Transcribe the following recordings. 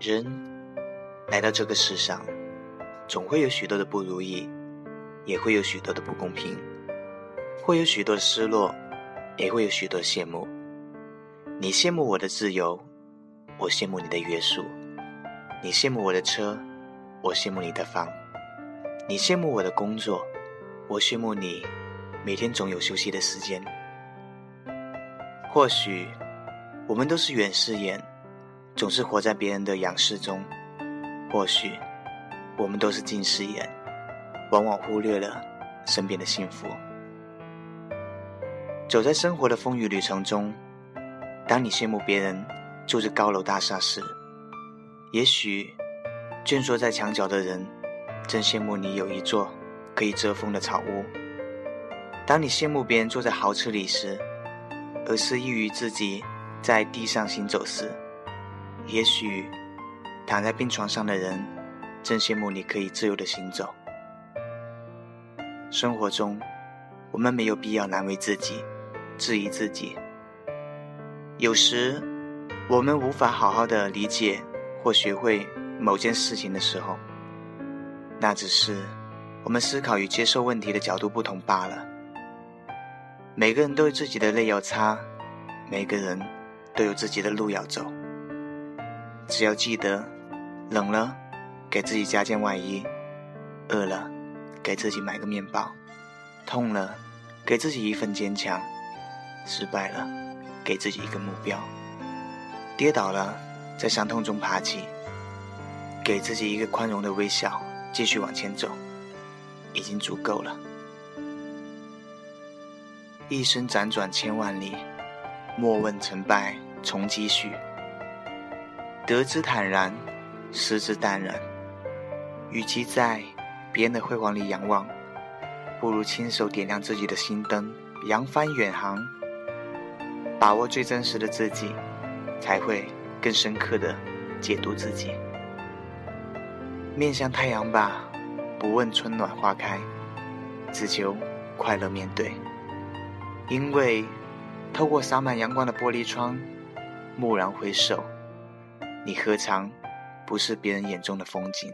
人来到这个世上，总会有许多的不如意，也会有许多的不公平，会有许多的失落，也会有许多的羡慕。你羡慕我的自由，我羡慕你的约束；你羡慕我的车，我羡慕你的房；你羡慕我的工作，我羡慕你每天总有休息的时间。或许我们都是远视眼。总是活在别人的仰视中，或许我们都是近视眼，往往忽略了身边的幸福。走在生活的风雨旅程中，当你羡慕别人住着高楼大厦时，也许蜷缩在墙角的人正羡慕你有一座可以遮风的草屋。当你羡慕别人坐在豪车里时，而失意于自己在地上行走时，也许，躺在病床上的人，正羡慕你可以自由的行走。生活中，我们没有必要难为自己，质疑自己。有时，我们无法好好的理解或学会某件事情的时候，那只是我们思考与接受问题的角度不同罢了。每个人都有自己的泪要擦，每个人都有自己的路要走。只要记得，冷了，给自己加件外衣；饿了，给自己买个面包；痛了，给自己一份坚强；失败了，给自己一个目标；跌倒了，在伤痛中爬起，给自己一个宽容的微笑，继续往前走，已经足够了。一生辗转千万里，莫问成败从几许。得之坦然，失之淡然。与其在别人的辉煌里仰望，不如亲手点亮自己的心灯，扬帆远航。把握最真实的自己，才会更深刻的解读自己。面向太阳吧，不问春暖花开，只求快乐面对。因为透过洒满阳光的玻璃窗，蓦然回首。你何尝不是别人眼中的风景？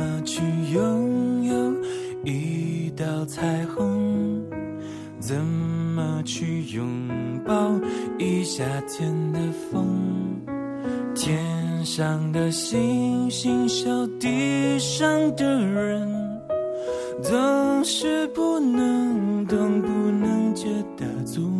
怎么去拥有一道彩虹？怎么去拥抱一夏天的风？天上的星星笑地上的人总是不能懂不能觉得足。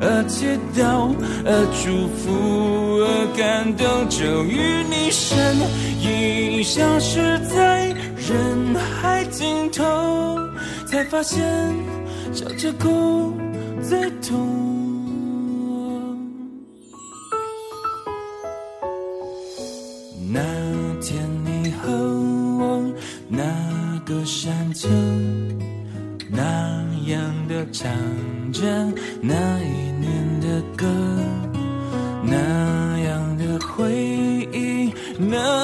而祈祷，而祝福，而感动，就与你身影消失在人海尽头，才发现。笑着哭最痛。那天你和我那个山丘，那样的唱着那 enough.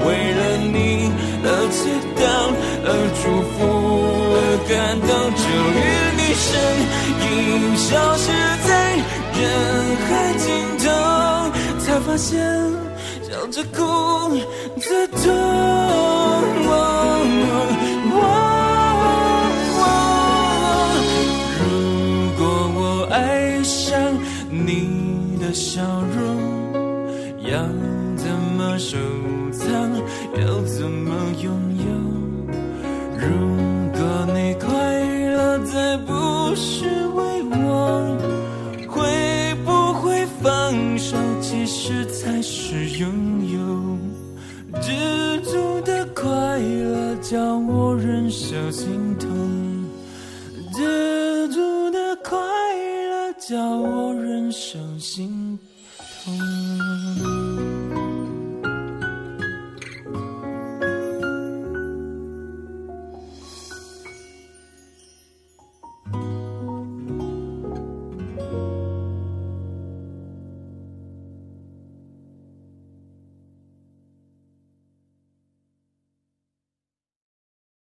消失在人海尽头，才发现笑着哭自痛。如果我爱上你的笑容，要怎么收藏？要怎么拥有？如果你快乐，再。不是实才是拥有。知足的快乐叫我忍受心痛，知足的快乐叫我忍受心痛。